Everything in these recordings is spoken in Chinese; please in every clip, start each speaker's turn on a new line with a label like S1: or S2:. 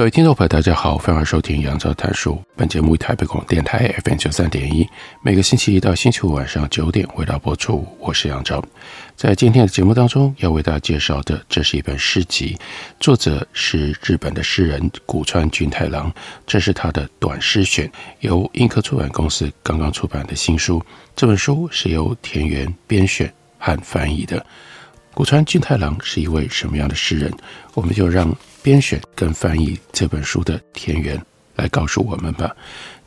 S1: 各位听众朋友，大家好，欢迎收听杨照谈书。本节目以台北广电台 FM 九三点一，每个星期一到星期五晚上九点为大家播出。我是杨照。在今天的节目当中，要为大家介绍的，这是一本诗集，作者是日本的诗人古川俊太郎。这是他的短诗选，由印刻出版公司刚刚出版的新书。这本书是由田园编选和翻译的。古川俊太郎是一位什么样的诗人？我们就让。编选跟翻译这本书的田园来告诉我们吧。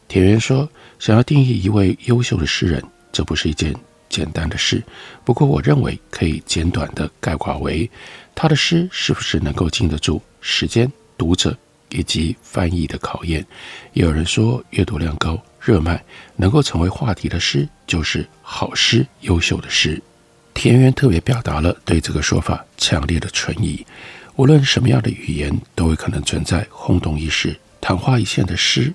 S1: 田园说：“想要定义一位优秀的诗人，这不是一件简单的事。不过，我认为可以简短的概括为：他的诗是不是能够经得住时间、读者以及翻译的考验？也有人说，阅读量高、热卖，能够成为话题的诗就是好诗、优秀的诗。”田园特别表达了对这个说法强烈的存疑。无论什么样的语言，都会可能存在轰动一时、昙花一现的诗。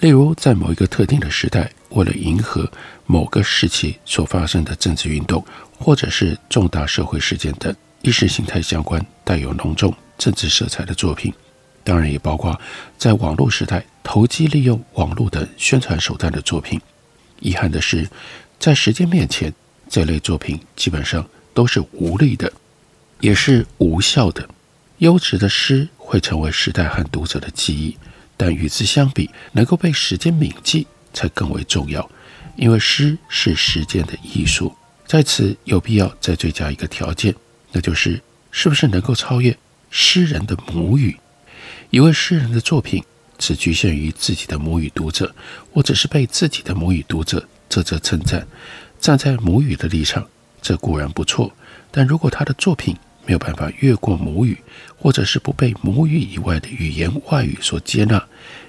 S1: 例如，在某一个特定的时代，为了迎合某个时期所发生的政治运动，或者是重大社会事件等意识形态相关、带有浓重政治色彩的作品。当然，也包括在网络时代投机利用网络等宣传手段的作品。遗憾的是，在时间面前，这类作品基本上都是无力的，也是无效的。优质的诗会成为时代和读者的记忆，但与之相比，能够被时间铭记才更为重要。因为诗是时间的艺术，在此有必要再追加一个条件，那就是是不是能够超越诗人的母语。一位诗人的作品只局限于自己的母语读者，或者是被自己的母语读者啧啧称赞，站在母语的立场，这固然不错。但如果他的作品，没有办法越过母语，或者是不被母语以外的语言外语所接纳，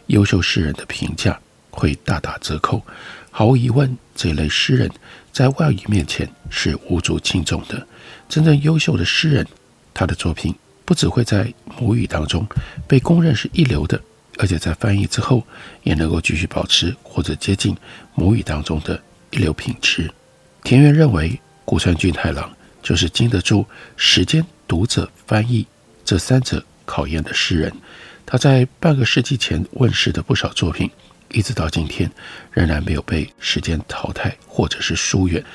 S1: 优秀诗人的评价会大打折扣。毫无疑问，这类诗人在外语面前是无足轻重的。真正优秀的诗人，他的作品不只会在母语当中被公认是一流的，而且在翻译之后也能够继续保持或者接近母语当中的一流品质。田园认为，古川俊太郎。就是经得住时间、读者、翻译这三者考验的诗人。他在半个世纪前问世的不少作品，一直到今天仍然没有被时间淘汰或者是疏远，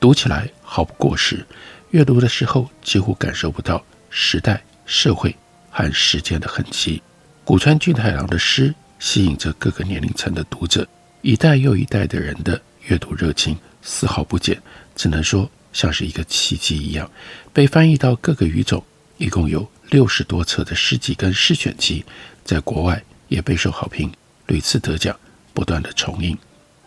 S1: 读起来毫不过时。阅读的时候几乎感受不到时代、社会和时间的痕迹。古川俊太郎的诗吸引着各个年龄层的读者，一代又一代的人的阅读热情丝毫不减，只能说。像是一个奇迹一样，被翻译到各个语种，一共有六十多册的诗集跟诗选集，在国外也备受好评，屡次得奖，不断的重印。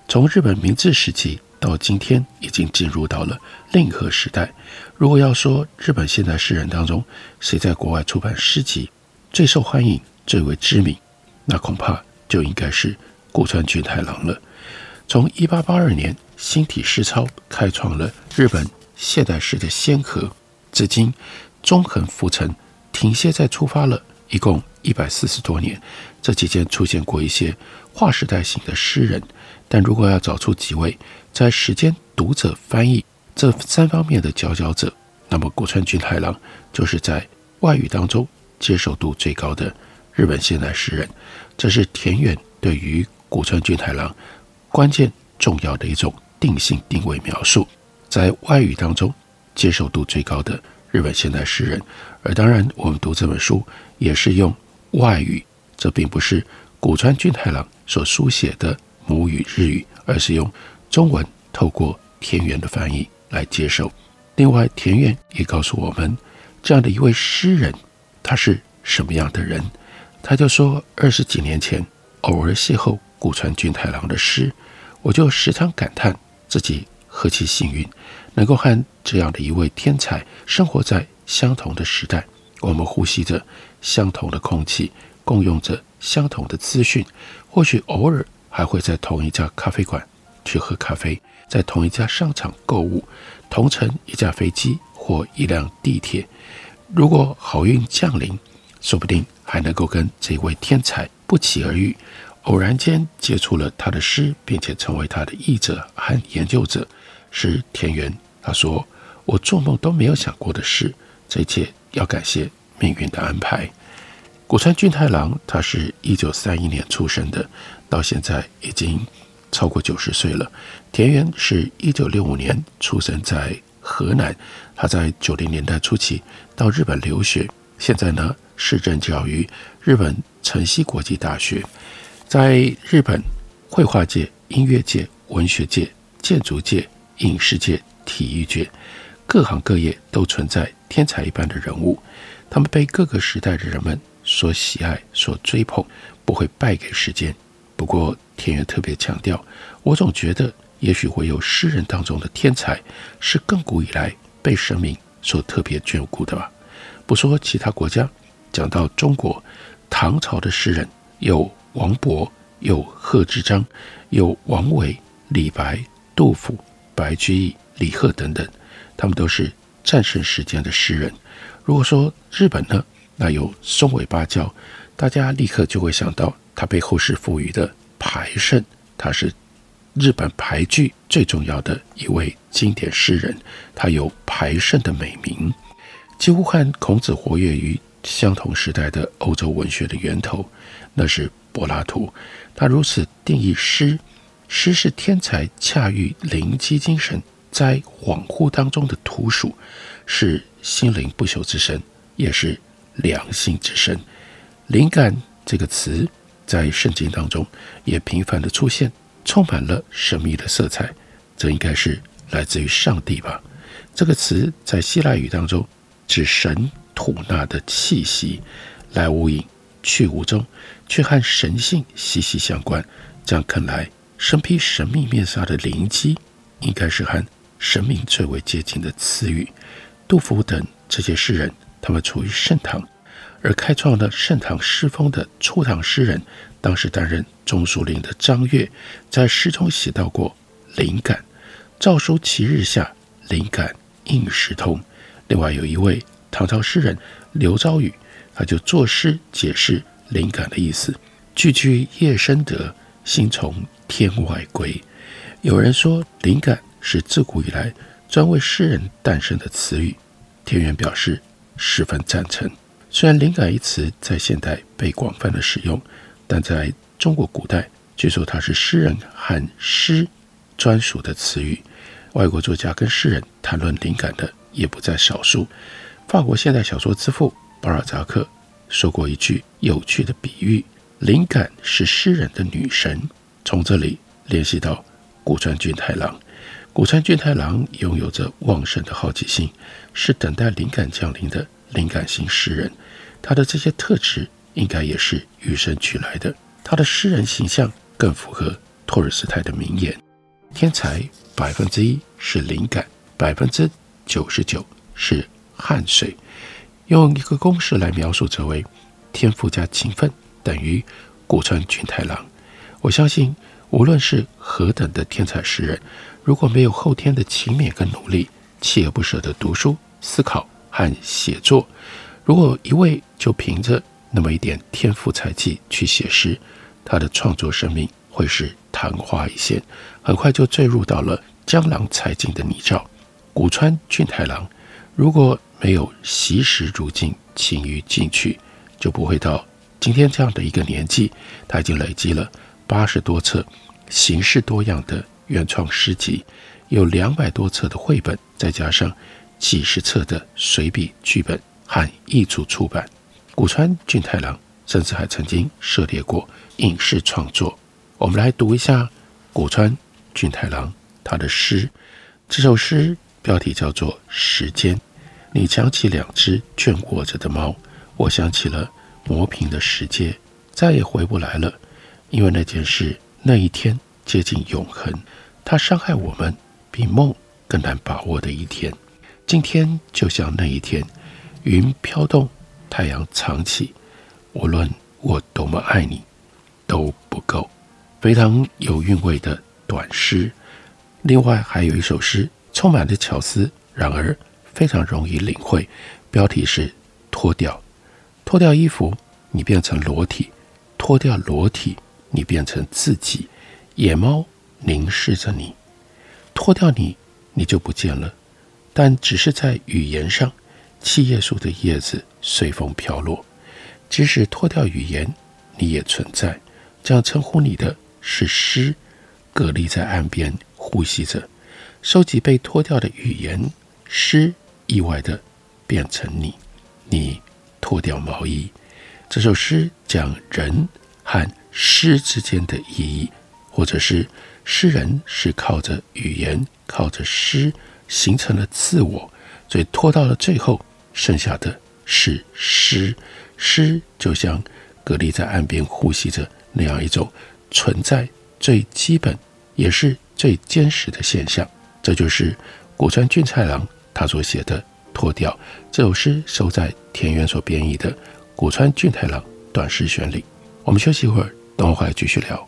S1: 从日本明治时期到今天，已经进入到了令和时代。如果要说日本现代诗人当中谁在国外出版诗集最受欢迎、最为知名，那恐怕就应该是古川俊太郎了。从一八八二年，新体诗操开创了日本现代诗的先河，至今纵横浮沉，停歇再出发了，一共一百四十多年。这期间出现过一些划时代型的诗人，但如果要找出几位在时间、读者、翻译这三方面的佼佼者，那么古川俊太郎就是在外语当中接受度最高的日本现代诗人。这是田园对于古川俊太郎关键重要的一种。定性定位描述，在外语当中接受度最高的日本现代诗人，而当然我们读这本书也是用外语，这并不是古川俊太郎所书写的母语日语，而是用中文透过田园的翻译来接受。另外，田园也告诉我们，这样的一位诗人，他是什么样的人？他就说，二十几年前偶尔邂逅古川俊太郎的诗，我就时常感叹。自己何其幸运，能够和这样的一位天才生活在相同的时代，我们呼吸着相同的空气，共用着相同的资讯，或许偶尔还会在同一家咖啡馆去喝咖啡，在同一家商场购物，同乘一架飞机或一辆地铁。如果好运降临，说不定还能够跟这位天才不期而遇，偶然间接触了他的诗，并且成为他的译者和研究者。是田园，他说：“我做梦都没有想过的事，这一切要感谢命运的安排。”古川俊太郎，他是一九三一年出生的，到现在已经超过九十岁了。田园是一九六五年出生在河南，他在九零年代初期到日本留学，现在呢，是任教于日本城西国际大学。在日本绘画界、音乐界、文学界、建筑界。影视界、体育界，各行各业都存在天才一般的人物，他们被各个时代的人们所喜爱、所追捧，不会败给时间。不过，田园特别强调，我总觉得，也许唯有诗人当中的天才，是亘古以来被神明所特别眷顾的吧。不说其他国家，讲到中国，唐朝的诗人有王勃，有贺知章，有王维、李白、杜甫。白居易、李贺等等，他们都是战胜时间的诗人。如果说日本呢，那有松尾芭蕉，大家立刻就会想到他被后世赋予的俳圣，他是日本俳句最重要的一位经典诗人，他有俳圣的美名，几乎和孔子活跃于相同时代的欧洲文学的源头，那是柏拉图。他如此定义诗。诗是天才驾驭灵机精神，在恍惚当中的图属，是心灵不朽之神，也是良心之神。灵感这个词在圣经当中也频繁地出现，充满了神秘的色彩。这应该是来自于上帝吧？这个词在希腊语当中指神吐纳的气息，来无影去无踪，却和神性息息相关。这样看来。身披神秘面纱的灵机，应该是和神明最为接近的词语。杜甫等这些诗人，他们处于盛唐，而开创了盛唐诗风的初唐诗人，当时担任中书令的张悦，在诗中写到过“灵感诏书其日下，灵感应时通”。另外有一位唐朝诗人刘昭宇，他就作诗解释灵感的意思：“句句夜深得，心从。”天外归。有人说，灵感是自古以来专为诗人诞生的词语。田园表示十分赞成。虽然“灵感”一词在现代被广泛的使用，但在中国古代，据说它是诗人和诗专属的词语。外国作家跟诗人谈论灵感的也不在少数。法国现代小说之父巴尔扎克说过一句有趣的比喻：“灵感是诗人的女神。”从这里联系到古川俊太郎，古川俊太郎拥有着旺盛的好奇心，是等待灵感降临的灵感型诗人。他的这些特质应该也是与生俱来的。他的诗人形象更符合托尔斯泰的名言：“天才百分之一是灵感，百分之九十九是汗水。”用一个公式来描述这位天赋加勤奋等于古川俊太郎。我相信，无论是何等的天才诗人，如果没有后天的勤勉跟努力，锲而不舍地读书、思考和写作，如果一味就凭着那么一点天赋才气去写诗，他的创作生命会是昙花一现，很快就坠入到了江郎才尽的泥沼。古川俊太郎如果没有惜时如镜、勤于进取，就不会到今天这样的一个年纪。他已经累积了。八十多册形式多样的原创诗集，有两百多册的绘本，再加上几十册的随笔剧本和译著出版。古川俊太郎甚至还曾经涉猎过影视创作。我们来读一下古川俊太郎他的诗。这首诗标题叫做《时间》。你讲起两只倦卧着的猫，我想起了磨平的世界，再也回不来了。因为那件事，那一天接近永恒，它伤害我们比梦更难把握的一天。今天就像那一天，云飘动，太阳藏起，无论我多么爱你，都不够。非常有韵味的短诗。另外还有一首诗，充满了巧思，然而非常容易领会。标题是“脱掉”，脱掉衣服，你变成裸体；脱掉裸体，你变成自己。野猫凝视着你，脱掉你，你就不见了。但只是在语言上，七叶树的叶子随风飘落。即使脱掉语言，你也存在。这样称呼你的是诗，蛤蜊在岸边呼吸着，收集被脱掉的语言。诗意外的变成你，你脱掉毛衣。这首诗讲人和诗之间的意义。或者是诗人是靠着语言，靠着诗形成了自我，所以拖到了最后，剩下的是诗。诗就像蛤蜊在岸边呼吸着那样一种存在最基本也是最坚实的现象。这就是古川俊太郎他所写的《脱掉》这首诗，收在田园所编译的《古川俊太郎短诗选》里。我们休息一会儿，等会儿回来继续聊。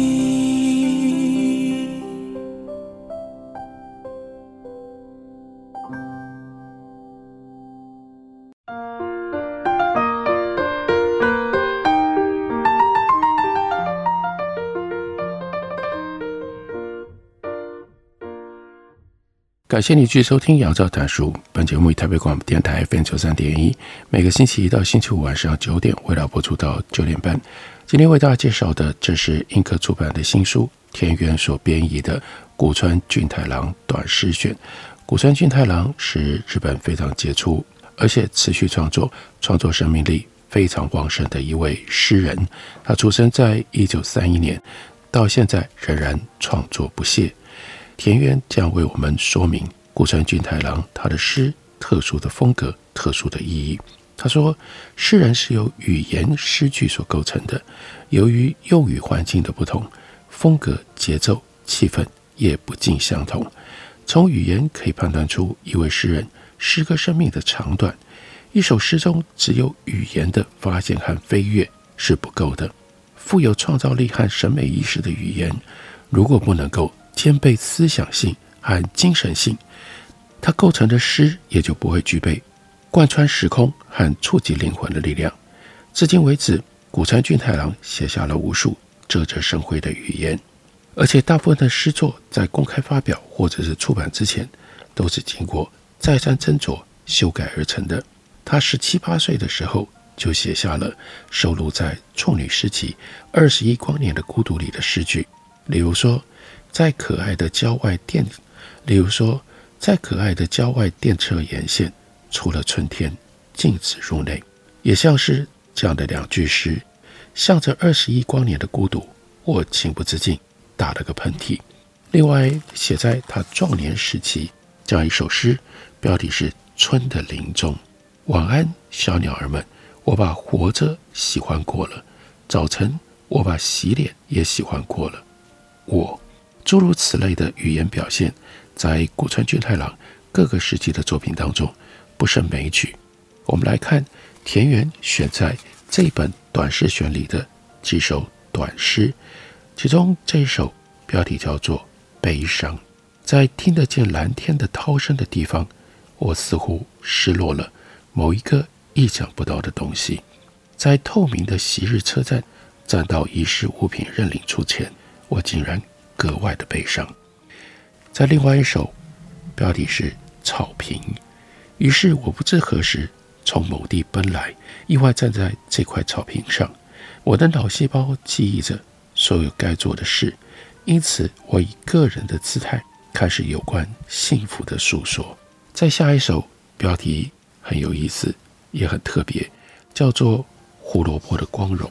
S1: 感谢你继续收听《杨照谈书》。本节目以台北广播电台 FM 九三点一，每个星期一到星期五晚上九点，为大家播出到九点半。今天为大家介绍的，这是印刻出版的新书，田园所编译的《古川俊太郎短诗选》。古川俊太郎是日本非常杰出，而且持续创作、创作生命力非常旺盛的一位诗人。他出生在一九三一年，到现在仍然创作不懈。田园将为我们说明古川俊太郎他的诗特殊的风格、特殊的意义。他说，诗人是由语言诗句所构成的，由于用语环境的不同，风格、节奏、气氛也不尽相同。从语言可以判断出一位诗人诗歌生命的长短。一首诗中只有语言的发现和飞跃是不够的，富有创造力和审美意识的语言，如果不能够。兼备思想性和精神性，它构成的诗也就不会具备贯穿时空和触及灵魂的力量。至今为止，古川俊太郎写下了无数啧啧生辉的语言，而且大部分的诗作在公开发表或者是出版之前，都是经过再三斟酌修改而成的。他十七八岁的时候就写下了收录在处女诗集《二十一光年的孤独》里的诗句，例如说。在可爱的郊外电，例如说，在可爱的郊外电车沿线，除了春天，禁止入内，也像是这样的两句诗，向着二十亿光年的孤独，我情不自禁打了个喷嚏。另外，写在他壮年时期这样一首诗，标题是《春的林中》，晚安，小鸟儿们，我把活着喜欢过了；早晨，我把洗脸也喜欢过了。我诸如此类的语言表现，在古川俊太郎各个时期的作品当中不胜枚举。我们来看田园选在这本短诗选里的几首短诗，其中这一首标题叫做《悲伤》。在听得见蓝天的涛声的地方，我似乎失落了某一个意想不到的东西。在透明的昔日车站，站到遗失物品认领处前，我竟然格外的悲伤。在另外一首，标题是《草坪》，于是我不知何时从某地奔来，意外站在这块草坪上。我的脑细胞记忆着所有该做的事，因此我以个人的姿态。开始有关幸福的诉说。在下一首，标题很有意思，也很特别，叫做《胡萝卜的光荣》。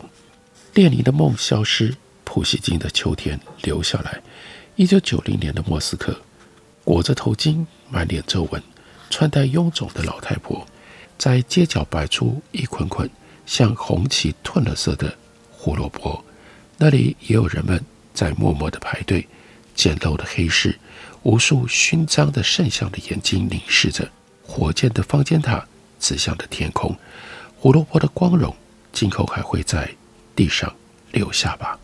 S1: 列宁的梦消失，普希金的秋天留下来。一九九零年的莫斯科，裹着头巾、满脸皱纹、穿戴臃肿的老太婆，在街角摆出一捆捆像红旗褪了色的胡萝卜。那里也有人们在默默地排队。简陋的黑市。无数勋章的圣像的眼睛凝视着火箭的方尖塔指向的天空，胡萝卜的光荣今后还会在地上留下吧。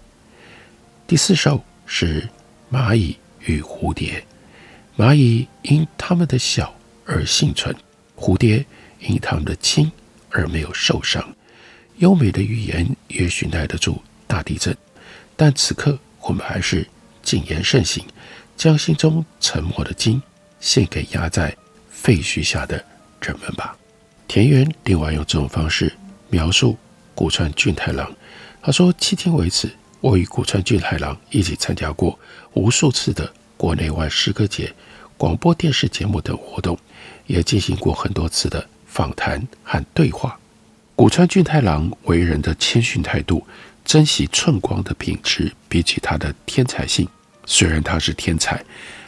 S1: 第四首是蚂蚁与蝴蝶，蚂蚁因它们的小而幸存，蝴蝶因它们的轻而没有受伤。优美的语言也许耐得住大地震，但此刻我们还是谨言慎行。将心中沉默的金献给压在废墟下的人们吧。田园另外用这种方式描述古川俊太郎。他说：“迄今为止，我与古川俊太郎一起参加过无数次的国内外诗歌节、广播电视节目等活动，也进行过很多次的访谈和对话。古川俊太郎为人的谦逊态度、珍惜寸光的品质，比起他的天才性。”虽然他是天才，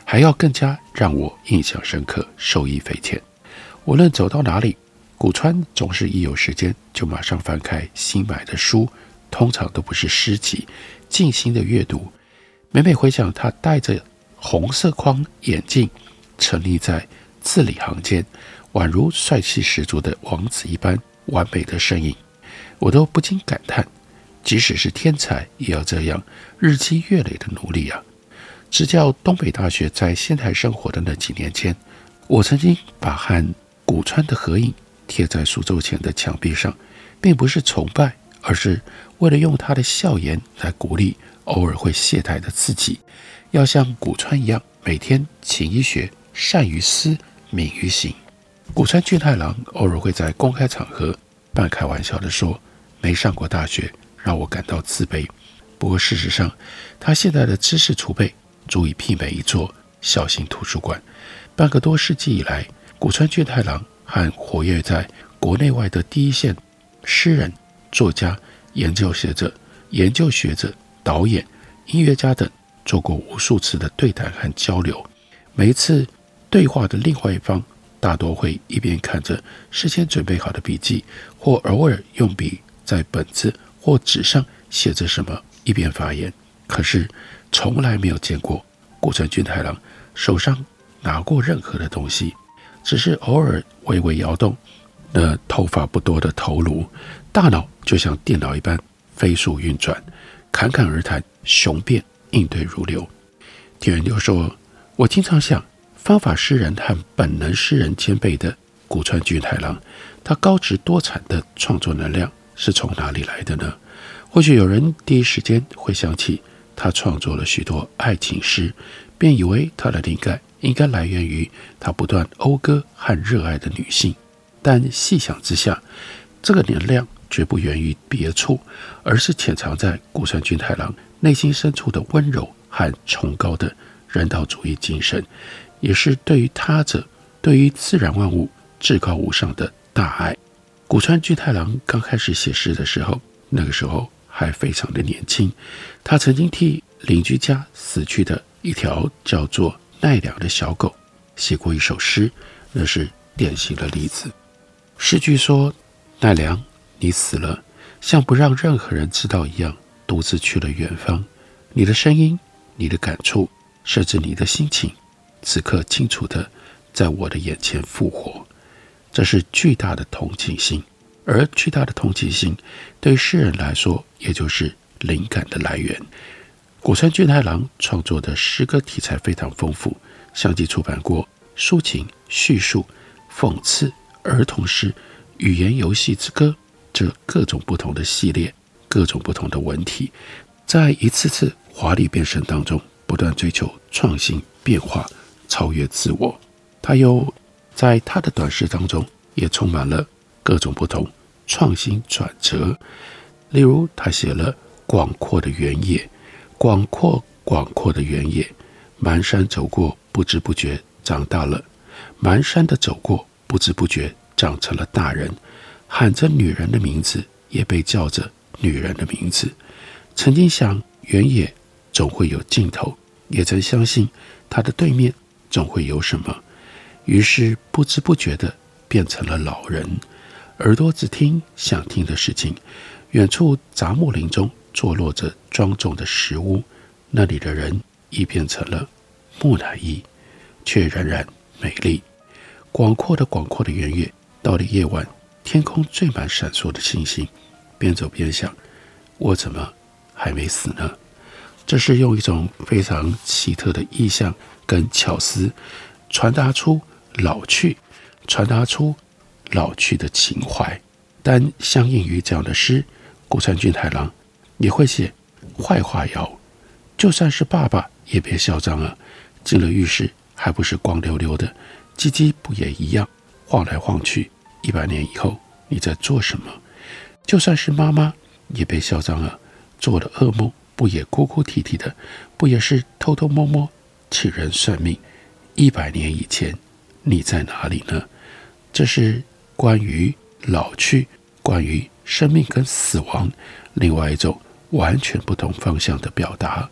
S1: 还要更加让我印象深刻，受益匪浅。无论走到哪里，古川总是一有时间就马上翻开新买的书，通常都不是诗集，静心的阅读。每每回想他戴着红色框眼镜，沉溺在字里行间，宛如帅气十足的王子一般完美的身影，我都不禁感叹：即使是天才，也要这样日积月累的努力啊！执教东北大学在仙台生活的那几年间，我曾经把和古川的合影贴在书桌前的墙壁上，并不是崇拜，而是为了用他的笑颜来鼓励偶尔会懈怠的自己，要像古川一样，每天勤于学，善于思，敏于行。古川俊太郎偶尔会在公开场合半开玩笑地说：“没上过大学，让我感到自卑。”不过事实上，他现在的知识储备。足以媲美一座小型图书馆。半个多世纪以来，古川俊太郎和活跃在国内外的第一线诗人、作家、研究学者、研究学者、导演、音乐家等做过无数次的对谈和交流。每一次对话的另外一方，大多会一边看着事先准备好的笔记，或偶尔用笔在本子或纸上写着什么，一边发言。可是，从来没有见过古川俊太郎手上拿过任何的东西，只是偶尔微微摇动那头发不多的头颅，大脑就像电脑一般飞速运转，侃侃而谈，雄辩应对如流。田园就说：“我经常想，方法诗人和本能诗人兼备的古川俊太郎，他高质多产的创作能量是从哪里来的呢？或许有人第一时间会想起。”他创作了许多爱情诗，便以为他的灵感应该来源于他不断讴歌和热爱的女性。但细想之下，这个能量绝不源于别处，而是潜藏在古川俊太郎内心深处的温柔和崇高的人道主义精神，也是对于他者、对于自然万物至高无上的大爱。古川俊太郎刚开始写诗的时候，那个时候。还非常的年轻，他曾经替邻居家死去的一条叫做奈良的小狗写过一首诗，那是典型的例子。诗句说：“奈良，你死了，像不让任何人知道一样，独自去了远方。你的声音，你的感触，甚至你的心情，此刻清楚地在我的眼前复活。这是巨大的同情心，而巨大的同情心，对诗人来说，也就是灵感的来源。谷川俊太郎创作的诗歌题材非常丰富，相继出版过抒情、叙述、讽刺。”儿童诗、语言游戏之歌，这各种不同的系列，各种不同的文体，在一次次华丽变身当中，不断追求创新变化，超越自我。他又在他的短诗当中，也充满了各种不同创新转折。例如，他写了广阔的原野，广阔广阔的原野，蹒跚走过，不知不觉长大了，蹒跚的走过。不知不觉长成了大人，喊着女人的名字，也被叫着女人的名字。曾经想原野总会有尽头，也曾相信它的对面总会有什么。于是不知不觉地变成了老人，耳朵只听想听的事情。远处杂木林中坐落着庄重的石屋，那里的人已变成了木乃伊，却仍然美丽。广阔的广阔的原野，到了夜晚，天空缀满闪烁的星星。边走边想，我怎么还没死呢？这是用一种非常奇特的意象跟巧思，传达出老去，传达出老去的情怀。但相应于这样的诗，谷川俊太郎也会写坏话谣，就算是爸爸也别嚣张啊！进了浴室还不是光溜溜的。鸡鸡不也一样晃来晃去？一百年以后你在做什么？就算是妈妈也被嚣张了，做了噩梦不也哭哭啼啼的？不也是偷偷摸摸请人算命？一百年以前你在哪里呢？这是关于老去，关于生命跟死亡，另外一种完全不同方向的表达。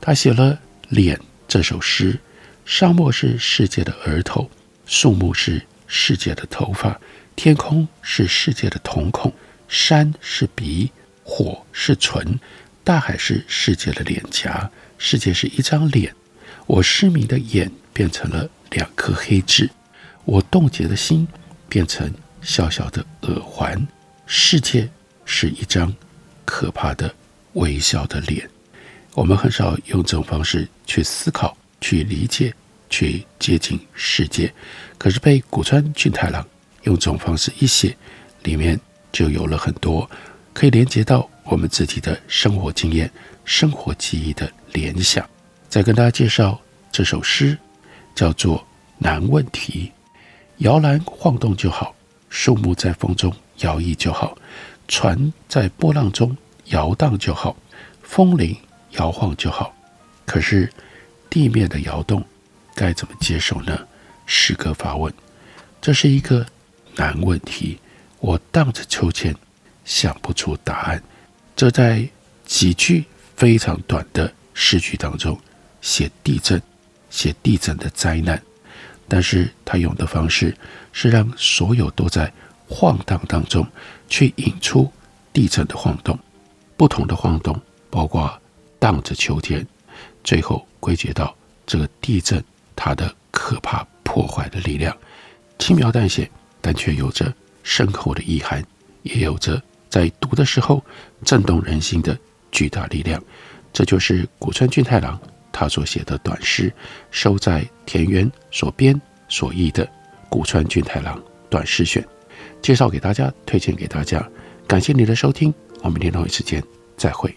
S1: 他写了《脸》这首诗。沙漠是世界的额头，树木是世界的头发，天空是世界的瞳孔，山是鼻，火是唇，大海是世界的脸颊，世界是一张脸。我失明的眼变成了两颗黑痣，我冻结的心变成小小的耳环。世界是一张可怕的微笑的脸。我们很少用这种方式去思考。去理解，去接近世界，可是被谷川俊太郎用这种方式一写，里面就有了很多可以连接到我们自己的生活经验、生活记忆的联想。再跟大家介绍这首诗，叫做《难问题》。摇篮晃动就好，树木在风中摇曳就好，船在波浪中摇荡就好，风铃摇晃就好。可是。地面的摇动该怎么接受呢？诗歌发问，这是一个难问题。我荡着秋千，想不出答案。这在几句非常短的诗句当中写地震，写地震的灾难。但是他用的方式是让所有都在晃荡当中，去引出地震的晃动。不同的晃动，包括荡着秋千。最后归结到这个地震，它的可怕破坏的力量，轻描淡写，但却有着深厚的意涵，也有着在读的时候震动人心的巨大力量。这就是谷川俊太郎他所写的短诗，收在田园所编所译的《谷川俊太郎短诗选》，介绍给大家，推荐给大家。感谢你的收听，我们明天同一时间再会。